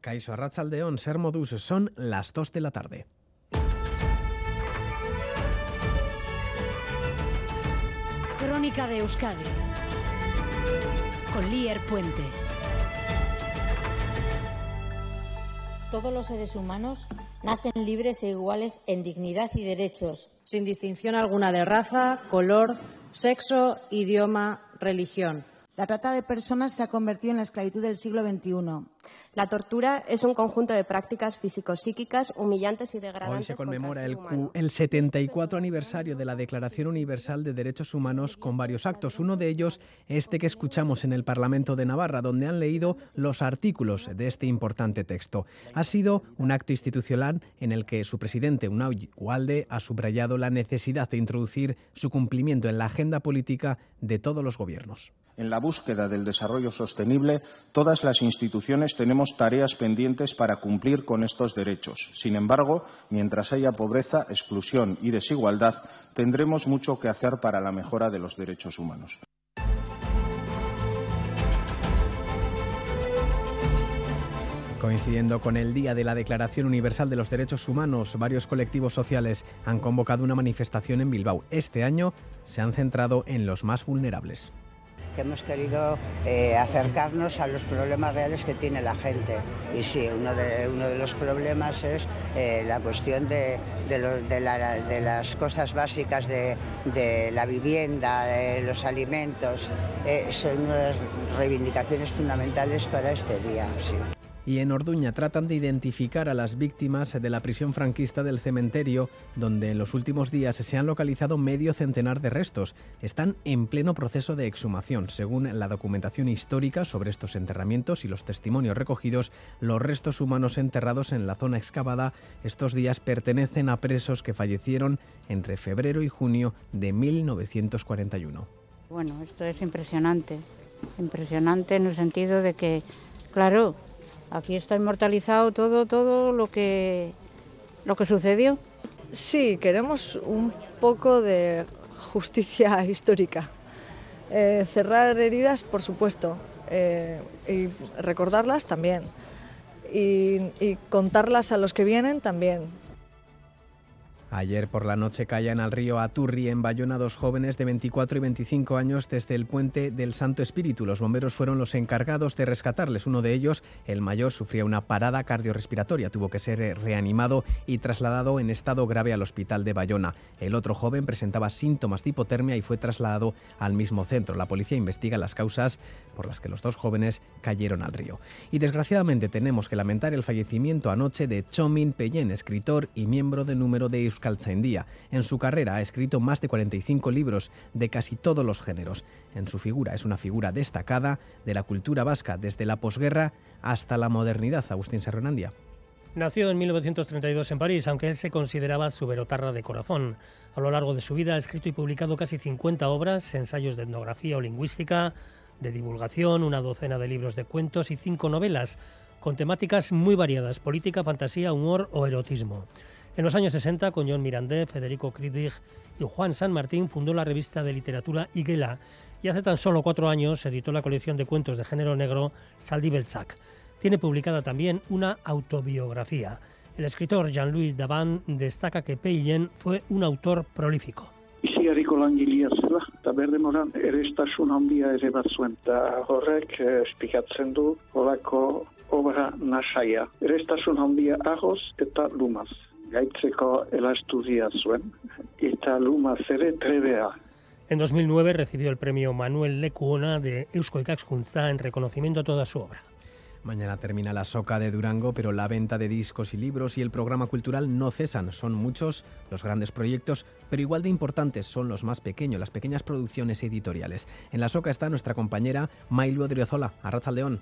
Caixo Arrachaldeón, Ser Modus, son las 2 de la tarde. Crónica de Euskadi con Lier Puente. Todos los seres humanos nacen libres e iguales en dignidad y derechos, sin distinción alguna de raza, color, sexo, idioma, religión. La trata de personas se ha convertido en la esclavitud del siglo XXI. La tortura es un conjunto de prácticas físico-psíquicas humillantes y degradantes. Hoy se conmemora el, el 74 aniversario de la Declaración Universal de Derechos Humanos con varios actos. Uno de ellos, este que escuchamos en el Parlamento de Navarra, donde han leído los artículos de este importante texto. Ha sido un acto institucional en el que su presidente, Unai Ualde, ha subrayado la necesidad de introducir su cumplimiento en la agenda política de todos los gobiernos. En la búsqueda del desarrollo sostenible, todas las instituciones tenemos tareas pendientes para cumplir con estos derechos. Sin embargo, mientras haya pobreza, exclusión y desigualdad, tendremos mucho que hacer para la mejora de los derechos humanos. Coincidiendo con el Día de la Declaración Universal de los Derechos Humanos, varios colectivos sociales han convocado una manifestación en Bilbao. Este año se han centrado en los más vulnerables que hemos querido eh, acercarnos a los problemas reales que tiene la gente. Y sí, uno de, uno de los problemas es eh, la cuestión de, de, las cosas básicas de, la vivienda, de los alimentos. Eh, son unas reivindicaciones fundamentales para este día. Sí y en Orduña tratan de identificar a las víctimas de la prisión franquista del cementerio, donde en los últimos días se han localizado medio centenar de restos. Están en pleno proceso de exhumación. Según la documentación histórica sobre estos enterramientos y los testimonios recogidos, los restos humanos enterrados en la zona excavada estos días pertenecen a presos que fallecieron entre febrero y junio de 1941. Bueno, esto es impresionante, impresionante en el sentido de que, claro, Aquí está inmortalizado todo, todo lo que, lo que sucedió. Sí, queremos un poco de justicia histórica. Eh, cerrar heridas, por supuesto, eh, y recordarlas también. y contarlas a los que vienen también. Ayer por la noche caían al río Aturri en Bayona dos jóvenes de 24 y 25 años desde el puente del Santo Espíritu. Los bomberos fueron los encargados de rescatarles. Uno de ellos, el mayor, sufría una parada cardiorrespiratoria. Tuvo que ser eh, reanimado y trasladado en estado grave al hospital de Bayona. El otro joven presentaba síntomas de hipotermia y fue trasladado al mismo centro. La policía investiga las causas por las que los dos jóvenes cayeron al río. Y desgraciadamente tenemos que lamentar el fallecimiento anoche de Chomin Peyen, escritor y miembro de número de día En su carrera ha escrito más de 45 libros de casi todos los géneros. En su figura es una figura destacada de la cultura vasca desde la posguerra hasta la modernidad. Agustín Serronandia. Nació en 1932 en París, aunque él se consideraba su verotarra de corazón. A lo largo de su vida ha escrito y publicado casi 50 obras, ensayos de etnografía o lingüística, de divulgación, una docena de libros de cuentos y cinco novelas, con temáticas muy variadas, política, fantasía, humor o erotismo. En los años 60, con John Mirandé, Federico Kriedrich y Juan San Martín, fundó la revista de literatura Iguela y hace tan solo cuatro años editó la colección de cuentos de género negro Saldibelsac. Tiene publicada también una autobiografía. El escritor Jean-Louis Davan destaca que Peillen fue un autor prolífico. Isiariko langilea zela, eta berdemoran erestasun handia ere bat zuen. Eta horrek eh, espikatzen du horako obra nasaia. Erestasun handia ahoz eta lumaz. En 2009 recibió el premio Manuel Lecuona de Eusko Ikakskuntza en reconocimiento a toda su obra. Mañana termina la soca de Durango, pero la venta de discos y libros y el programa cultural no cesan. Son muchos los grandes proyectos, pero igual de importantes son los más pequeños, las pequeñas producciones editoriales. En la soca está nuestra compañera Mailu Adriozola, Arraza León.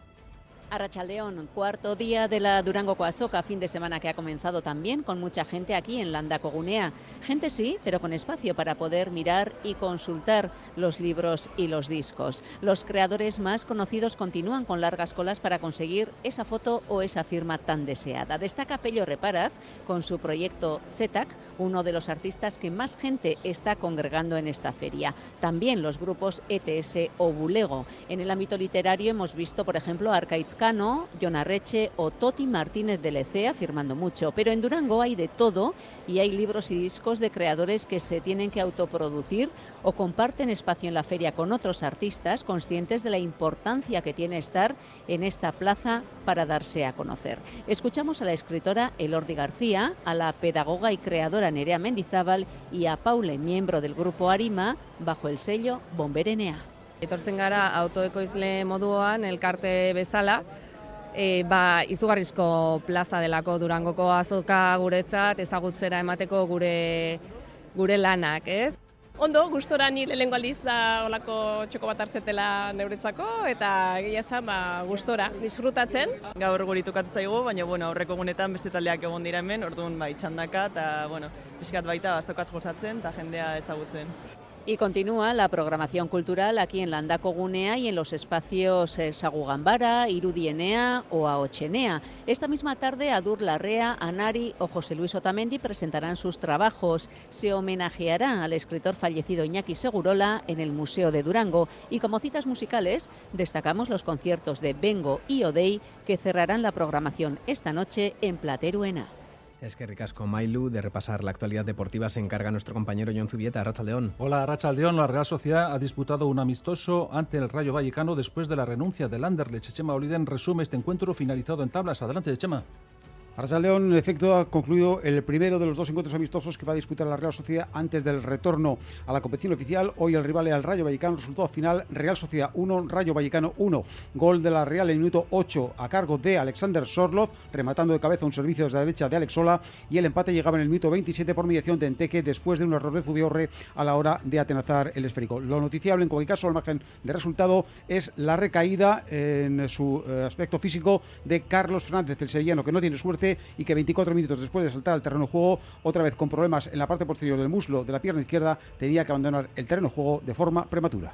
Arrachaldeón, cuarto día de la Durango Coasoca, fin de semana que ha comenzado también con mucha gente aquí en Landacogunea. Gente sí, pero con espacio para poder mirar y consultar los libros y los discos. Los creadores más conocidos continúan con largas colas para conseguir esa foto o esa firma tan deseada. Destaca Pello Reparaz con su proyecto SETAC, uno de los artistas que más gente está congregando en esta feria. También los grupos ETS o Bulego. En el ámbito literario hemos visto, por ejemplo, Arcaiz Cano, Jon Arreche o Toti Martínez de Lecea firmando mucho. Pero en Durango hay de todo y hay libros y discos de creadores que se tienen que autoproducir o comparten espacio en la feria con otros artistas conscientes de la importancia que tiene estar en esta plaza para darse a conocer. Escuchamos a la escritora Elordi García, a la pedagoga y creadora Nerea Mendizábal y a Paule, miembro del grupo Arima, bajo el sello Bomberenea. Etortzen gara autoekoizle moduan elkarte bezala, e, ba, izugarrizko plaza delako Durangoko azoka guretzat ezagutzera emateko gure gure lanak, ez? Ondo, gustora ni lehengo aldiz da olako txoko bat hartzetela neuretzako eta egia esan ba, gustora, disfrutatzen. Gaur guri tokatu zaigu, baina bueno, aurreko egunetan beste taldeak egon dira hemen, orduan bai txandaka eta bueno, pixkat baita bastokatz gozatzen eta jendea ezagutzen. Y continúa la programación cultural aquí en Landaco Gunea y en los espacios eh, Sagugambara, Irudienea o Aochenea. Esta misma tarde Adur Larrea, Anari o José Luis Otamendi presentarán sus trabajos. Se homenajeará al escritor fallecido Iñaki Segurola en el Museo de Durango y como citas musicales destacamos los conciertos de Bengo y Odei que cerrarán la programación esta noche en Plateruena. Es que ricasco Mailu de repasar la actualidad deportiva se encarga nuestro compañero John Zubieta, Racha León. Hola Racha León, la Real Sociedad ha disputado un amistoso ante el Rayo Vallecano después de la renuncia del Anderlecht. Chema Oliden resume este encuentro finalizado en tablas. Adelante, Chema. Arrasal León, en efecto, ha concluido el primero de los dos encuentros amistosos que va a disputar la Real Sociedad antes del retorno a la competición oficial. Hoy el rival es el Rayo Vallecano. Resultado final: Real Sociedad 1, Rayo Vallecano 1. Gol de la Real en el minuto 8 a cargo de Alexander Sorlov, rematando de cabeza un servicio desde la derecha de Alex Sola. Y el empate llegaba en el minuto 27 por mediación de Enteque después de un error de Zubiorre a la hora de atenazar el esférico. Lo noticiable, en cualquier caso, al margen de resultado, es la recaída en su eh, aspecto físico de Carlos Fernández, el sevillano, que no tiene suerte y que 24 minutos después de saltar al terreno de juego, otra vez con problemas en la parte posterior del muslo de la pierna izquierda, tenía que abandonar el terreno de juego de forma prematura.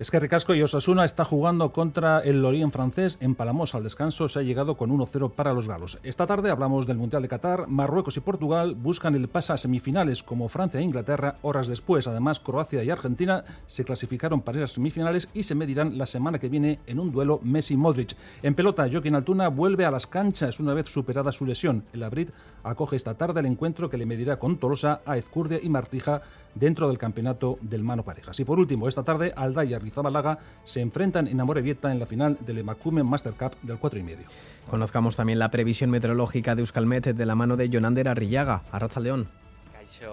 Es que Ricasco y Osasuna está jugando contra el Lorient francés en Palamos. Al descanso se ha llegado con 1-0 para los galos. Esta tarde hablamos del Mundial de Qatar. Marruecos y Portugal buscan el pase a semifinales como Francia e Inglaterra horas después. Además, Croacia y Argentina se clasificaron para esas semifinales y se medirán la semana que viene en un duelo Messi-Modric. En pelota, Joaquín Altuna vuelve a las canchas una vez superada su lesión. El Abrid acoge esta tarde el encuentro que le medirá con Tolosa, a Ezcurdia y Martija dentro del campeonato del mano parejas. Y por último, esta tarde Aldaya y Rizabalaga se enfrentan en Amorebieta en la final del Emacumen Master Cup del 4 y medio. Conozcamos también la previsión meteorológica de Euskalmet de la mano de Jonander Arrillaga, Arraza León.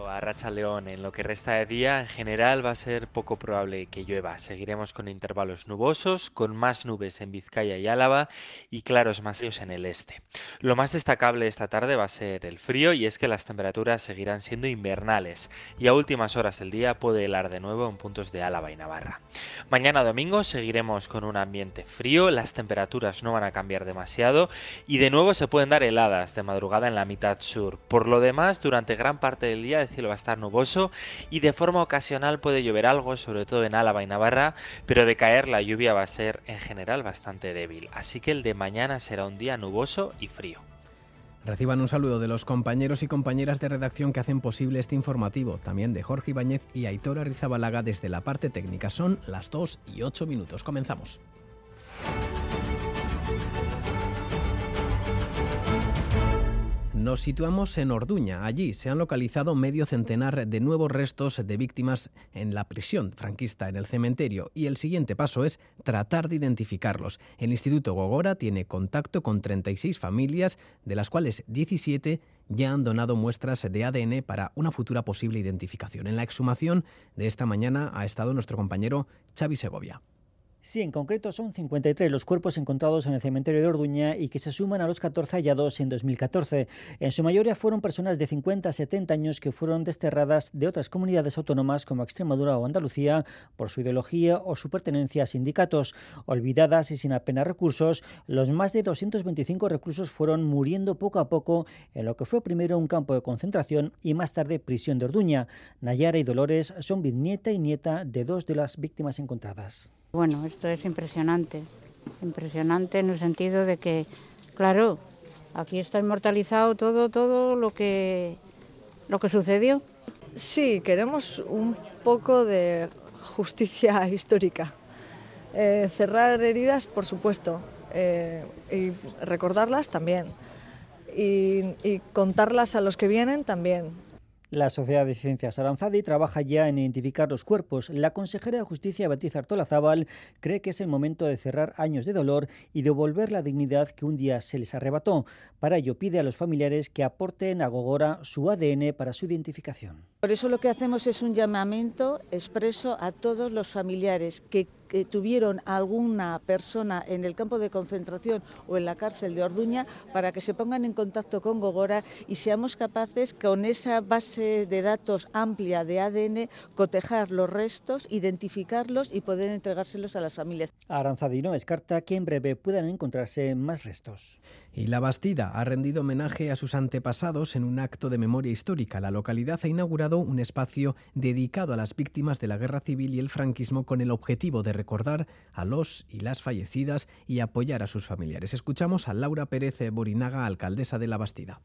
A Racha León. En lo que resta de día, en general va a ser poco probable que llueva. Seguiremos con intervalos nubosos, con más nubes en Vizcaya y Álava y claros más fríos en el este. Lo más destacable esta tarde va a ser el frío y es que las temperaturas seguirán siendo invernales y a últimas horas del día puede helar de nuevo en puntos de Álava y Navarra. Mañana domingo seguiremos con un ambiente frío, las temperaturas no van a cambiar demasiado y de nuevo se pueden dar heladas de madrugada en la mitad sur. Por lo demás, durante gran parte del día el cielo va a estar nuboso y de forma ocasional puede llover algo, sobre todo en Álava y Navarra, pero de caer la lluvia va a ser en general bastante débil. Así que el de mañana será un día nuboso y frío. Reciban un saludo de los compañeros y compañeras de redacción que hacen posible este informativo, también de Jorge Ibáñez y Aitor Rizabalaga desde la parte técnica. Son las 2 y 8 minutos. Comenzamos. Nos situamos en Orduña. Allí se han localizado medio centenar de nuevos restos de víctimas en la prisión franquista, en el cementerio, y el siguiente paso es tratar de identificarlos. El Instituto Gogora tiene contacto con 36 familias, de las cuales 17 ya han donado muestras de ADN para una futura posible identificación. En la exhumación de esta mañana ha estado nuestro compañero Xavi Segovia. Sí, en concreto son 53 los cuerpos encontrados en el cementerio de Orduña y que se suman a los 14 hallados en 2014. En su mayoría fueron personas de 50 a 70 años que fueron desterradas de otras comunidades autónomas como Extremadura o Andalucía por su ideología o su pertenencia a sindicatos. Olvidadas y sin apenas recursos, los más de 225 reclusos fueron muriendo poco a poco en lo que fue primero un campo de concentración y más tarde prisión de Orduña. Nayara y Dolores son bisnieta y nieta de dos de las víctimas encontradas. Bueno, esto es impresionante, impresionante en el sentido de que, claro, aquí está inmortalizado todo, todo lo que, lo que sucedió. Sí, queremos un poco de justicia histórica. Eh, cerrar heridas, por supuesto, eh, y recordarlas también. y contarlas a los que vienen también. La Sociedad de Ciencias Aranzadi trabaja ya en identificar los cuerpos. La consejera de Justicia, Beatriz Artola Zabal, cree que es el momento de cerrar años de dolor y devolver la dignidad que un día se les arrebató. Para ello pide a los familiares que aporten a Gogora su ADN para su identificación. Por eso lo que hacemos es un llamamiento expreso a todos los familiares que que tuvieron alguna persona en el campo de concentración o en la cárcel de Orduña para que se pongan en contacto con Gogora y seamos capaces con esa base de datos amplia de ADN cotejar los restos, identificarlos y poder entregárselos a las familias. Aranzadino descarta que en breve puedan encontrarse más restos. Y la Bastida ha rendido homenaje a sus antepasados en un acto de memoria histórica. La localidad ha inaugurado un espacio dedicado a las víctimas de la guerra civil y el franquismo con el objetivo de recordar a los y las fallecidas y apoyar a sus familiares. Escuchamos a Laura Pérez Borinaga, alcaldesa de la Bastida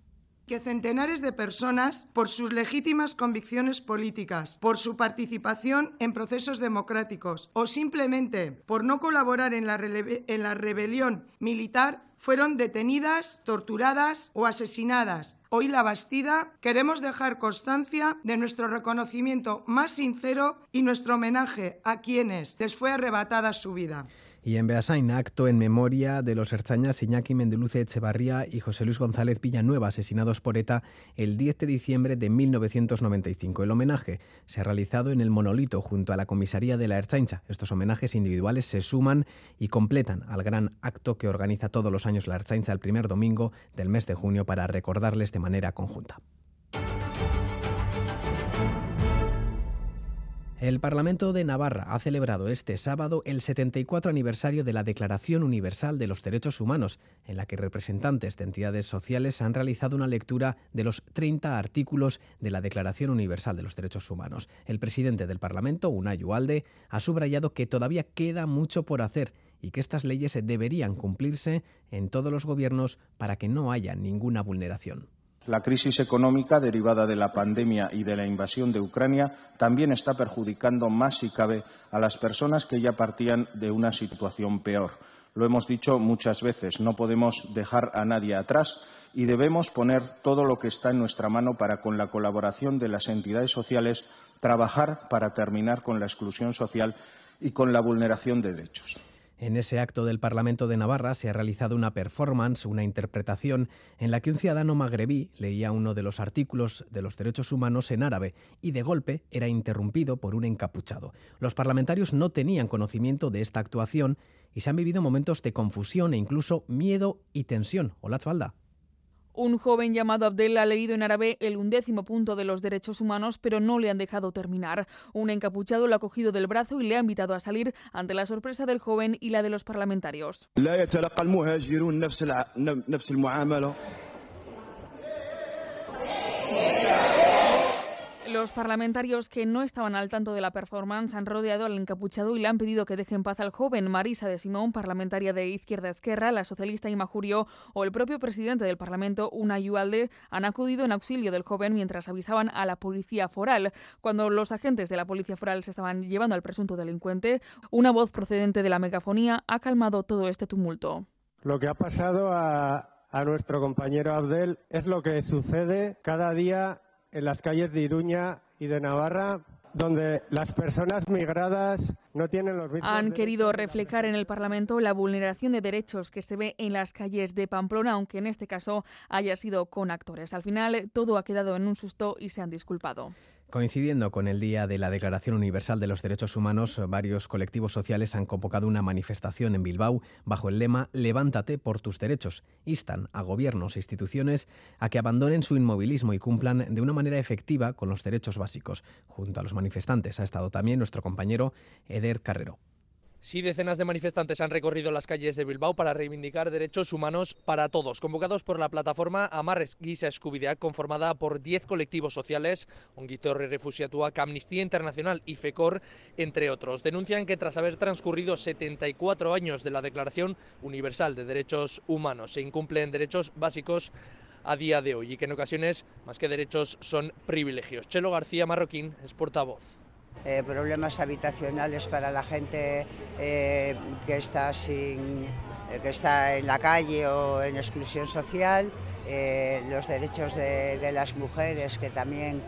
que centenares de personas, por sus legítimas convicciones políticas, por su participación en procesos democráticos o simplemente por no colaborar en la, en la rebelión militar, fueron detenidas, torturadas o asesinadas. Hoy la Bastida queremos dejar constancia de nuestro reconocimiento más sincero y nuestro homenaje a quienes les fue arrebatada su vida. Y en Beasain, acto en memoria de los herchañas Iñaki Mendeluce Echevarría y José Luis González Villanueva, asesinados por ETA el 10 de diciembre de 1995. El homenaje se ha realizado en el monolito junto a la comisaría de la Erchaincha. Estos homenajes individuales se suman y completan al gran acto que organiza todos los años la Erchaincha el primer domingo del mes de junio para recordarles de manera conjunta. El Parlamento de Navarra ha celebrado este sábado el 74 aniversario de la Declaración Universal de los Derechos Humanos, en la que representantes de entidades sociales han realizado una lectura de los 30 artículos de la Declaración Universal de los Derechos Humanos. El presidente del Parlamento, Unai Ualde, ha subrayado que todavía queda mucho por hacer y que estas leyes deberían cumplirse en todos los gobiernos para que no haya ninguna vulneración. La crisis económica derivada de la pandemia y de la invasión de Ucrania también está perjudicando más si cabe a las personas que ya partían de una situación peor. Lo hemos dicho muchas veces, no podemos dejar a nadie atrás y debemos poner todo lo que está en nuestra mano para, con la colaboración de las entidades sociales, trabajar para terminar con la exclusión social y con la vulneración de derechos. En ese acto del Parlamento de Navarra se ha realizado una performance, una interpretación, en la que un ciudadano magrebí leía uno de los artículos de los derechos humanos en árabe y de golpe era interrumpido por un encapuchado. Los parlamentarios no tenían conocimiento de esta actuación y se han vivido momentos de confusión e incluso miedo y tensión. Hola. Un joven llamado Abdel ha leído en árabe el undécimo punto de los derechos humanos, pero no le han dejado terminar. Un encapuchado lo ha cogido del brazo y le ha invitado a salir ante la sorpresa del joven y la de los parlamentarios. Los parlamentarios que no estaban al tanto de la performance han rodeado al encapuchado y le han pedido que deje en paz al joven. Marisa de Simón, parlamentaria de Izquierda Esquerra, la socialista Ima Jurio o el propio presidente del Parlamento, Una Yualde, han acudido en auxilio del joven mientras avisaban a la policía foral. Cuando los agentes de la policía foral se estaban llevando al presunto delincuente, una voz procedente de la megafonía ha calmado todo este tumulto. Lo que ha pasado a, a nuestro compañero Abdel es lo que sucede cada día en las calles de Iruña y de Navarra donde las personas migradas no tienen los mismos Han querido reflejar en el Parlamento la vulneración de derechos que se ve en las calles de Pamplona, aunque en este caso haya sido con actores. Al final todo ha quedado en un susto y se han disculpado. Coincidiendo con el Día de la Declaración Universal de los Derechos Humanos, varios colectivos sociales han convocado una manifestación en Bilbao bajo el lema Levántate por tus derechos. Instan a gobiernos e instituciones a que abandonen su inmovilismo y cumplan de una manera efectiva con los derechos básicos. Junto a los manifestantes ha estado también nuestro compañero Eder Carrero. Sí, decenas de manifestantes han recorrido las calles de Bilbao para reivindicar derechos humanos para todos, convocados por la plataforma Amarres Guisa Escubideak, conformada por 10 colectivos sociales, Onguitorre Refusiatuak, Amnistía Internacional y FECOR, entre otros. Denuncian que tras haber transcurrido 74 años de la Declaración Universal de Derechos Humanos, se incumplen derechos básicos a día de hoy y que en ocasiones, más que derechos, son privilegios. Chelo García Marroquín es portavoz. Eh, problemas habitacionales para la gente eh, que está sin que está en la calle o en exclusión social, los derechos de, las mujeres que también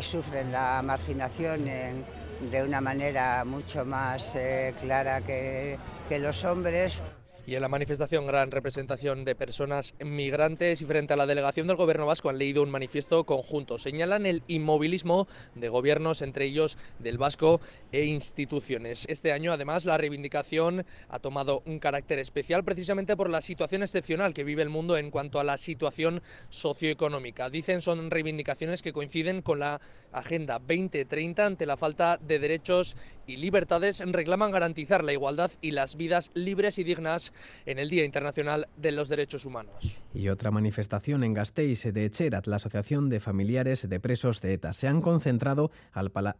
sufren la marginación de una manera mucho más clara que los hombres y en la manifestación gran representación de personas migrantes y frente a la delegación del gobierno vasco han leído un manifiesto conjunto. Señalan el inmovilismo de gobiernos, entre ellos del vasco e instituciones. Este año, además, la reivindicación ha tomado un carácter especial precisamente por la situación excepcional que vive el mundo en cuanto a la situación socioeconómica. Dicen son reivindicaciones que coinciden con la Agenda 2030 ante la falta de derechos y libertades. Reclaman garantizar la igualdad y las vidas libres y dignas en el Día Internacional de los Derechos Humanos. Y otra manifestación en Gasteiz de Echerat, la Asociación de Familiares de Presos de ETA, se han concentrado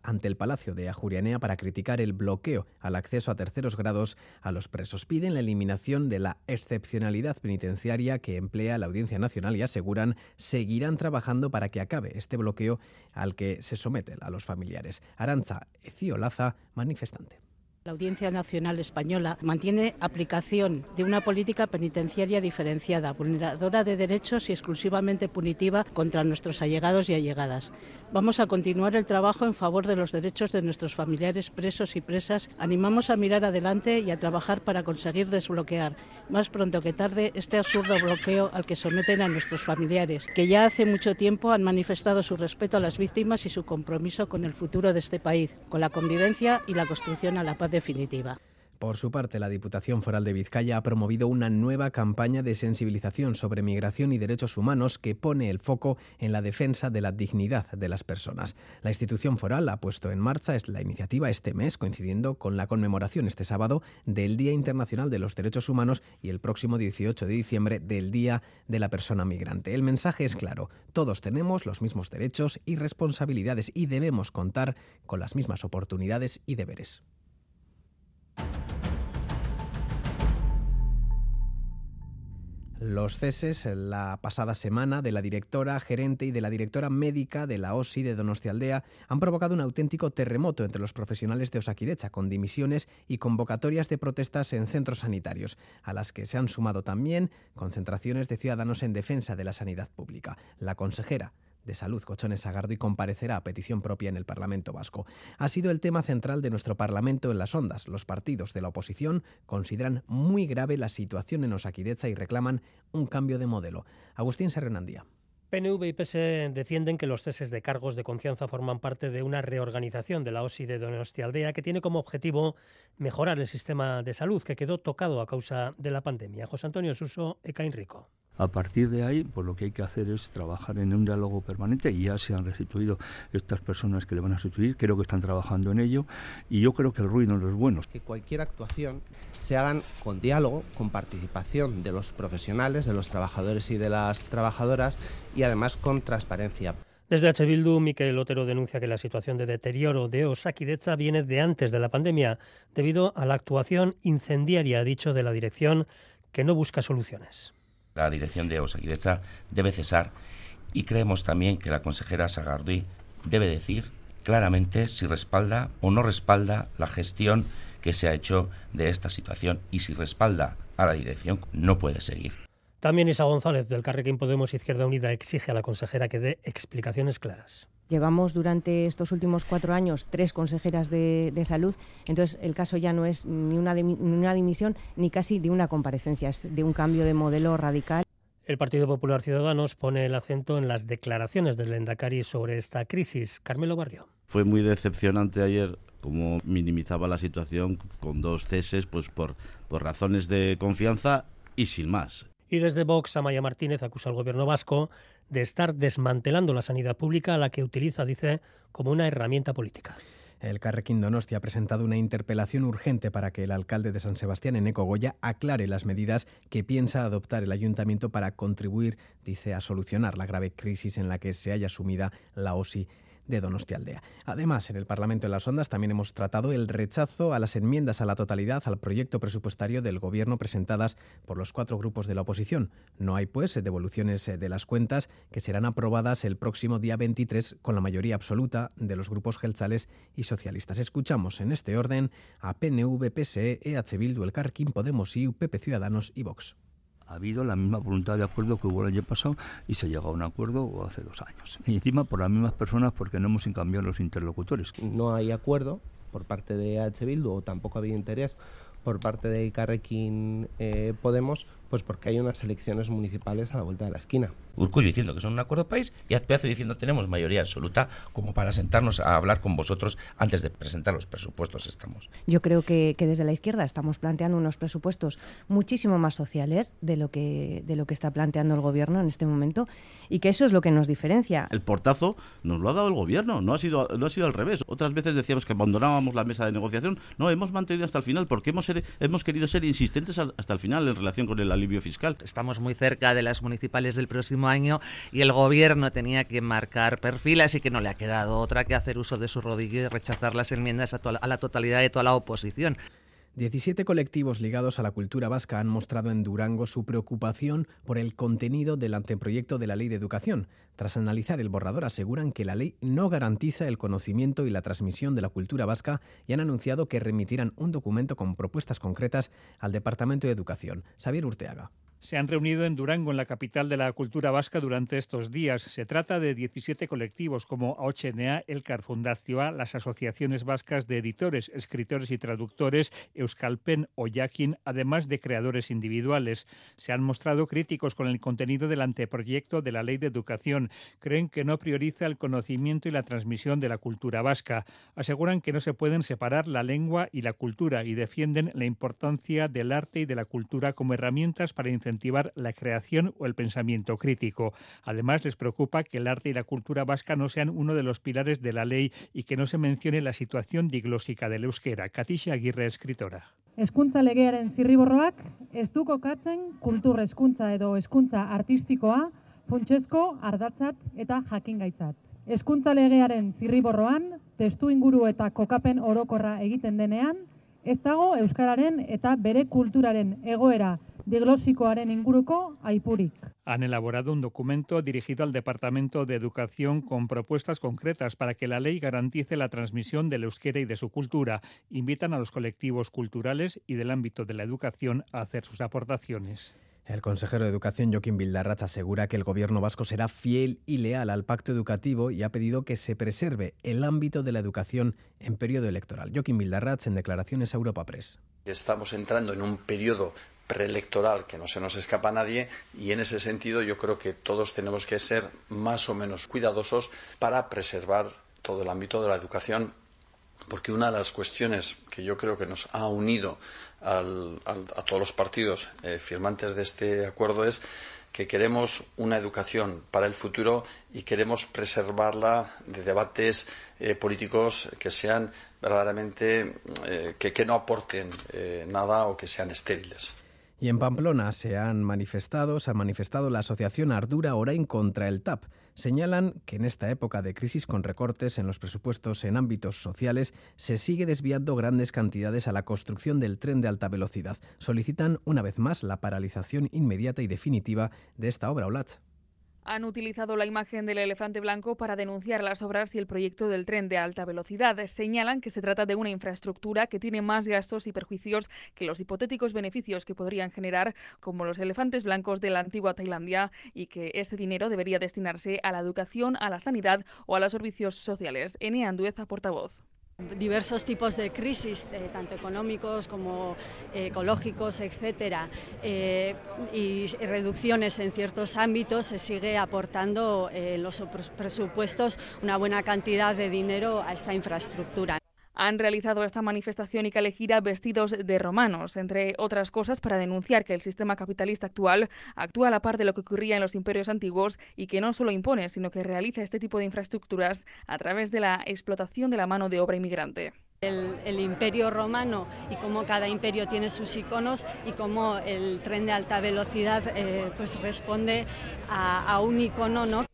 ante el Palacio de Ajurianea para criticar el bloqueo al acceso a terceros grados a los presos. Piden la eliminación de la excepcionalidad penitenciaria que emplea la Audiencia Nacional y aseguran seguirán trabajando para que acabe este bloqueo al que se someten a los familiares. Aranza Eciolaza, manifestante. La Audiencia Nacional Española mantiene aplicación de una política penitenciaria diferenciada, vulneradora de derechos y exclusivamente punitiva contra nuestros allegados y allegadas. Vamos a continuar el trabajo en favor de los derechos de nuestros familiares presos y presas. Animamos a mirar adelante y a trabajar para conseguir desbloquear, más pronto que tarde, este absurdo bloqueo al que someten a nuestros familiares, que ya hace mucho tiempo han manifestado su respeto a las víctimas y su compromiso con el futuro de este país, con la convivencia y la construcción a la paz definitiva. Por su parte, la Diputación Foral de Vizcaya ha promovido una nueva campaña de sensibilización sobre migración y derechos humanos que pone el foco en la defensa de la dignidad de las personas. La institución foral ha puesto en marcha la iniciativa este mes, coincidiendo con la conmemoración este sábado del Día Internacional de los Derechos Humanos y el próximo 18 de diciembre del Día de la Persona Migrante. El mensaje es claro, todos tenemos los mismos derechos y responsabilidades y debemos contar con las mismas oportunidades y deberes. Los ceses la pasada semana de la directora gerente y de la directora médica de la OSI de Donostialdea han provocado un auténtico terremoto entre los profesionales de Osakidecha, con dimisiones y convocatorias de protestas en centros sanitarios, a las que se han sumado también concentraciones de ciudadanos en defensa de la sanidad pública. La consejera de Salud, Cochones Sagardo, y comparecerá a petición propia en el Parlamento Vasco. Ha sido el tema central de nuestro Parlamento en las ondas. Los partidos de la oposición consideran muy grave la situación en Osakidecha y reclaman un cambio de modelo. Agustín Serrenandía. PNV y PS defienden que los ceses de cargos de confianza forman parte de una reorganización de la OSI de Donostialdea que tiene como objetivo mejorar el sistema de salud que quedó tocado a causa de la pandemia. José Antonio Suso, Ecain Rico. A partir de ahí, pues lo que hay que hacer es trabajar en un diálogo permanente y ya se han restituido estas personas que le van a restituir, creo que están trabajando en ello y yo creo que el ruido no es bueno. Que cualquier actuación se hagan con diálogo, con participación de los profesionales, de los trabajadores y de las trabajadoras y además con transparencia. Desde H. Bildu, Miquel Otero denuncia que la situación de deterioro de Osakidecha viene de antes de la pandemia, debido a la actuación incendiaria, dicho, de la dirección, que no busca soluciones la dirección de Osakidecha debe cesar y creemos también que la consejera Sagardui debe decir claramente si respalda o no respalda la gestión que se ha hecho de esta situación y si respalda a la dirección no puede seguir. También Isa González del Carrequín Podemos Izquierda Unida exige a la consejera que dé explicaciones claras. Llevamos durante estos últimos cuatro años tres consejeras de, salud, entonces el caso ya no es ni una, ni una dimisión ni casi de una comparecencia, es de un cambio de modelo radical. El Partido Popular Ciudadanos pone el acento en las declaraciones del Endacari sobre esta crisis. Carmelo Barrio. Fue muy decepcionante ayer cómo minimizaba la situación con dos ceses pues por, por razones de confianza y sin más. Y desde Vox, Amaya Martínez acusa al gobierno vasco de estar desmantelando la sanidad pública, a la que utiliza, dice, como una herramienta política. El Carrequín Donosti ha presentado una interpelación urgente para que el alcalde de San Sebastián, Eneco Goya, aclare las medidas que piensa adoptar el ayuntamiento para contribuir, dice, a solucionar la grave crisis en la que se haya sumida la OSI de Donostialdea. Además, en el Parlamento de las Ondas también hemos tratado el rechazo a las enmiendas a la totalidad al proyecto presupuestario del Gobierno presentadas por los cuatro grupos de la oposición. No hay, pues, devoluciones de las cuentas que serán aprobadas el próximo día 23 con la mayoría absoluta de los grupos gelzales y socialistas. Escuchamos en este orden a PNV, PSE, EH Bildu, El Carquín, Podemos, y PP Ciudadanos y Vox ha habido la misma voluntad de acuerdo que hubo el año pasado y se llegó a un acuerdo hace dos años. Y encima por las mismas personas porque no hemos cambiado los interlocutores. No hay acuerdo por parte de H. Bildu o tampoco ha habido interés por parte de Carrequín eh, Podemos, pues porque hay unas elecciones municipales a la vuelta de la esquina. Urcullo diciendo que son un acuerdo país y Azpiazu diciendo tenemos mayoría absoluta como para sentarnos a hablar con vosotros antes de presentar los presupuestos estamos. Yo creo que, desde la izquierda estamos planteando unos presupuestos muchísimo más sociales de lo que de lo que está planteando el gobierno en este momento y que eso es lo que nos diferencia. El portazo nos lo ha dado el gobierno, no ha sido no ha sido al revés. Otras veces decíamos que abandonábamos la mesa de negociación, no hemos mantenido hasta el final porque hemos hemos querido ser insistentes hasta el final en relación con el alivio fiscal. Estamos muy cerca de las municipales del próximo año y el gobierno tenía que marcar perfil, así que no le ha quedado otra que hacer uso de su rodillo y rechazar las enmiendas a, a la totalidad de toda la oposición. 17 colectivos ligados a la cultura vasca han mostrado en Durango su preocupación por el contenido del anteproyecto de la Ley de Educación. Tras analizar el borrador, aseguran que la ley no garantiza el conocimiento y la transmisión de la cultura vasca y han anunciado que remitirán un documento con propuestas concretas al Departamento de Educación. Xavier Urteaga se han reunido en Durango, en la capital de la cultura vasca, durante estos días. Se trata de 17 colectivos como OCNA, Elcar Fundazioa, las asociaciones vascas de editores, escritores y traductores, Euskalpen o Yakin, además de creadores individuales. Se han mostrado críticos con el contenido del anteproyecto de la Ley de Educación. Creen que no prioriza el conocimiento y la transmisión de la cultura vasca. Aseguran que no se pueden separar la lengua y la cultura y defienden la importancia del arte y de la cultura como herramientas para incentivar la creación o el pensamiento crítico. Además, les preocupa que el arte y la cultura vasca no sean uno de los pilares de la ley y que no se mencione la situación diglósica del euskera. Katisha Aguirre, escritora. Eskuntza legearen zirriborroak ez du kokatzen kultur eskuntza edo eskuntza artistikoa funtsezko ardatzat eta jakingaitzat. Eskuntza legearen zirriborroan, testu inguru eta kokapen orokorra egiten denean, ez dago euskararen eta bere kulturaren egoera Han elaborado un documento dirigido al Departamento de Educación con propuestas concretas para que la ley garantice la transmisión del euskera y de su cultura. Invitan a los colectivos culturales y del ámbito de la educación a hacer sus aportaciones. El consejero de Educación, Joaquín Vildarrach, asegura que el gobierno vasco será fiel y leal al pacto educativo y ha pedido que se preserve el ámbito de la educación en periodo electoral. Joaquín Vildarrach en declaraciones a Europa Press. Estamos entrando en un periodo preelectoral que no se nos escapa a nadie y en ese sentido yo creo que todos tenemos que ser más o menos cuidadosos para preservar todo el ámbito de la educación porque una de las cuestiones que yo creo que nos ha unido a todos los partidos eh, firmantes de este acuerdo es que queremos una educación para el futuro y queremos preservarla de debates eh, políticos que sean verdaderamente eh, que, no aporten nada o que sean estériles. Y en Pamplona se han manifestado, se ha manifestado la asociación Ardura Orain contra el TAP. Señalan que en esta época de crisis con recortes en los presupuestos en ámbitos sociales se sigue desviando grandes cantidades a la construcción del tren de alta velocidad. Solicitan una vez más la paralización inmediata y definitiva de esta obra OLAT han utilizado la imagen del elefante blanco para denunciar las obras y el proyecto del tren de alta velocidad. Señalan que se trata de una infraestructura que tiene más gastos y perjuicios que los hipotéticos beneficios que podrían generar, como los elefantes blancos de la antigua Tailandia, y que ese dinero debería destinarse a la educación, a la sanidad o a los servicios sociales. Enea Andueza, portavoz diversos tipos de crisis, eh, tanto económicos como eh, ecológicos, etcétera, eh, y reducciones en ciertos ámbitos, se sigue aportando en los presupuestos una buena cantidad de dinero a esta infraestructura han realizado esta manifestación y calejira vestidos de romanos, entre otras cosas para denunciar que el sistema capitalista actual actúa a la par de lo que ocurría en los imperios antiguos y que no solo impone, sino que realiza este tipo de infraestructuras a través de la explotación de la mano de obra inmigrante. El, imperio romano y cómo cada imperio tiene sus iconos y cómo el tren de alta velocidad eh, pues responde a, a un icono ¿no?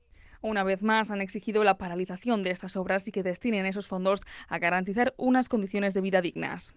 Una vez más han exigido la paralización de estas obras y que destinen esos fondos a garantizar unas condiciones de vida dignas.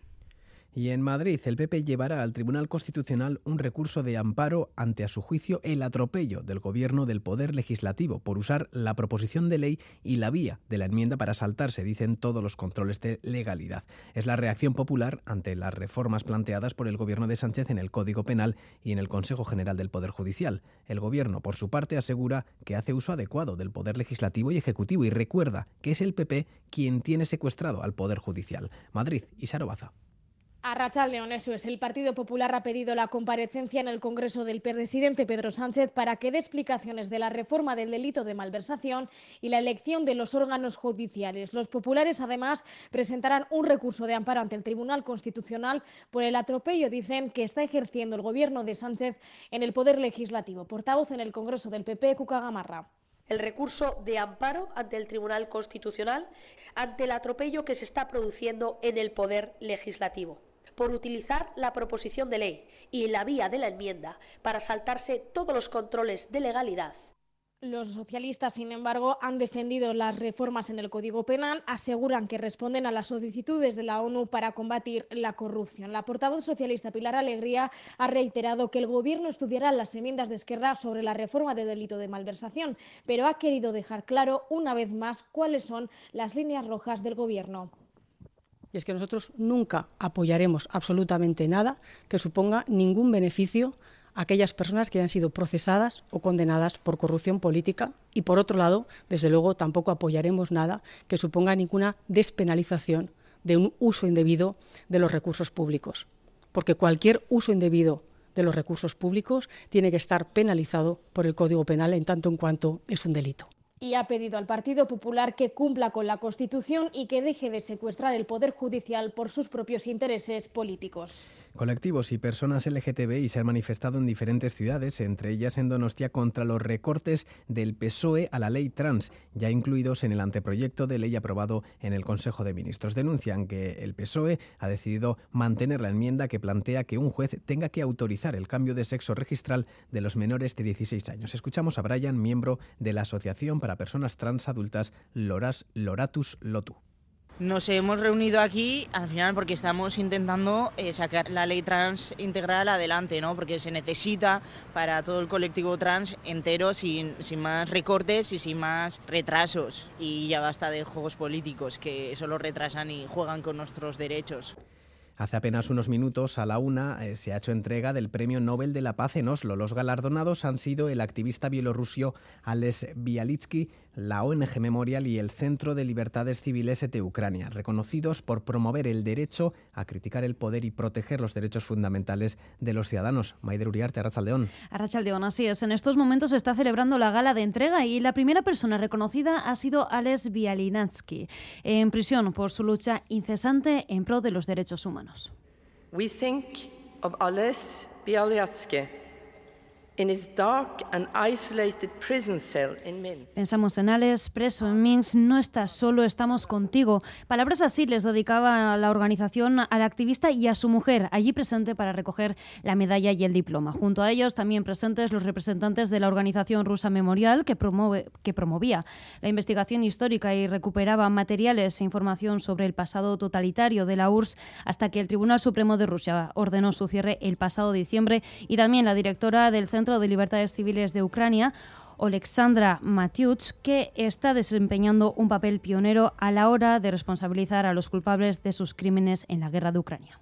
Y en Madrid, el PP llevará al Tribunal Constitucional un recurso de amparo ante, a su juicio, el atropello del Gobierno del Poder Legislativo por usar la proposición de ley y la vía de la enmienda para saltarse, dicen todos los controles de legalidad. Es la reacción popular ante las reformas planteadas por el Gobierno de Sánchez en el Código Penal y en el Consejo General del Poder Judicial. El Gobierno, por su parte, asegura que hace uso adecuado del Poder Legislativo y Ejecutivo y recuerda que es el PP quien tiene secuestrado al Poder Judicial. Madrid y Sarobaza. A León, eso es. El Partido Popular ha pedido la comparecencia en el Congreso del presidente Pedro Sánchez para que dé explicaciones de la reforma del delito de malversación y la elección de los órganos judiciales. Los populares, además, presentarán un recurso de amparo ante el Tribunal Constitucional por el atropello, dicen, que está ejerciendo el Gobierno de Sánchez en el Poder Legislativo. Portavoz en el Congreso del PP, Cuca Gamarra el recurso de amparo ante el Tribunal Constitucional ante el atropello que se está produciendo en el Poder Legislativo por utilizar la proposición de ley y la vía de la enmienda para saltarse todos los controles de legalidad los socialistas, sin embargo, han defendido las reformas en el Código Penal, aseguran que responden a las solicitudes de la ONU para combatir la corrupción. La portavoz socialista Pilar Alegría ha reiterado que el Gobierno estudiará las enmiendas de Esquerra sobre la reforma de delito de malversación, pero ha querido dejar claro una vez más cuáles son las líneas rojas del Gobierno y es que nosotros nunca apoyaremos absolutamente nada que suponga ningún beneficio a aquellas personas que hayan sido procesadas o condenadas por corrupción política. Y, por otro lado, desde luego, tampoco apoyaremos nada que suponga ninguna despenalización de un uso indebido de los recursos públicos, porque cualquier uso indebido de los recursos públicos tiene que estar penalizado por el Código Penal en tanto en cuanto es un delito y ha pedido al Partido Popular que cumpla con la Constitución y que deje de secuestrar el Poder Judicial por sus propios intereses políticos. Colectivos y personas LGTBI se han manifestado en diferentes ciudades, entre ellas en Donostia, contra los recortes del PSOE a la ley trans, ya incluidos en el anteproyecto de ley aprobado en el Consejo de Ministros. Denuncian que el PSOE ha decidido mantener la enmienda que plantea que un juez tenga que autorizar el cambio de sexo registral de los menores de 16 años. Escuchamos a Brian, miembro de la Asociación para Personas Trans Adultas Loras, Loratus Lotu. Nos hemos reunido aquí al final porque estamos intentando eh, sacar la ley trans integral adelante, ¿no? porque se necesita para todo el colectivo trans entero sin, sin más recortes y sin más retrasos. Y ya basta de juegos políticos que solo retrasan y juegan con nuestros derechos. Hace apenas unos minutos, a la una, eh, se ha hecho entrega del Premio Nobel de la Paz en Oslo. Los galardonados han sido el activista bielorruso Ales Bialitsky, la ONG Memorial y el Centro de Libertades Civiles de Ucrania, reconocidos por promover el derecho a criticar el poder y proteger los derechos fundamentales de los ciudadanos. Maider Uriarte, Arrachaldeón. Arrachaldeón, así es. En estos momentos se está celebrando la gala de entrega y la primera persona reconocida ha sido Ales Bialinatsky, en prisión por su lucha incesante en pro de los derechos humanos. We think of Ales Bialyatsky Pensamos en Alex, preso en Minsk, no estás solo, estamos contigo. Palabras así les dedicaba la organización al activista y a su mujer, allí presente para recoger la medalla y el diploma. Junto a ellos también presentes los representantes de la organización rusa Memorial, que, que promovía la investigación histórica y recuperaba materiales e información sobre el pasado totalitario de la URSS hasta que el Tribunal Supremo de Rusia ordenó su cierre el pasado diciembre, y también la directora del Centro De Libertades Civiles de Ucrania, Alexandra Matiuch, que está desempeñando un papel pionero a la hora de responsabilizar a los culpables de sus crímenes en la guerra de Ucrania.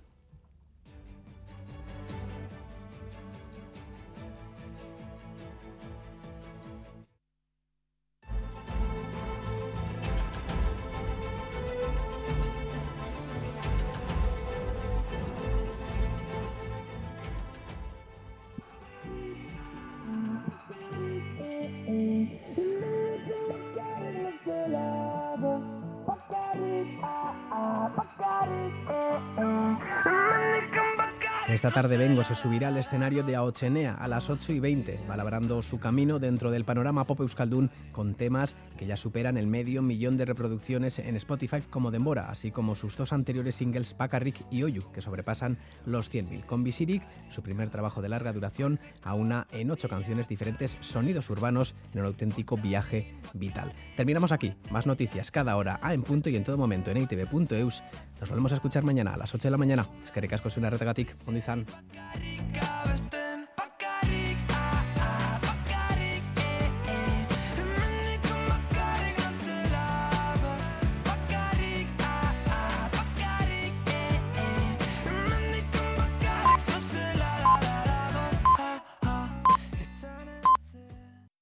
Esta tarde Vengo se subirá al escenario de Aochenea a las 8 y 20, palabrando su camino dentro del panorama pop euskaldun con temas que ya superan el medio millón de reproducciones en Spotify como Dembora, así como sus dos anteriores singles Pacarric y Oyu, que sobrepasan los 100.000. Con Visiric, su primer trabajo de larga duración, aúna en ocho canciones diferentes sonidos urbanos en un auténtico viaje vital. Terminamos aquí. Más noticias cada hora, a en punto y en todo momento en itv.eus nos volvemos a escuchar mañana a las 8 de la mañana. Es que recasco soy una retegatic. ¿Dónde están?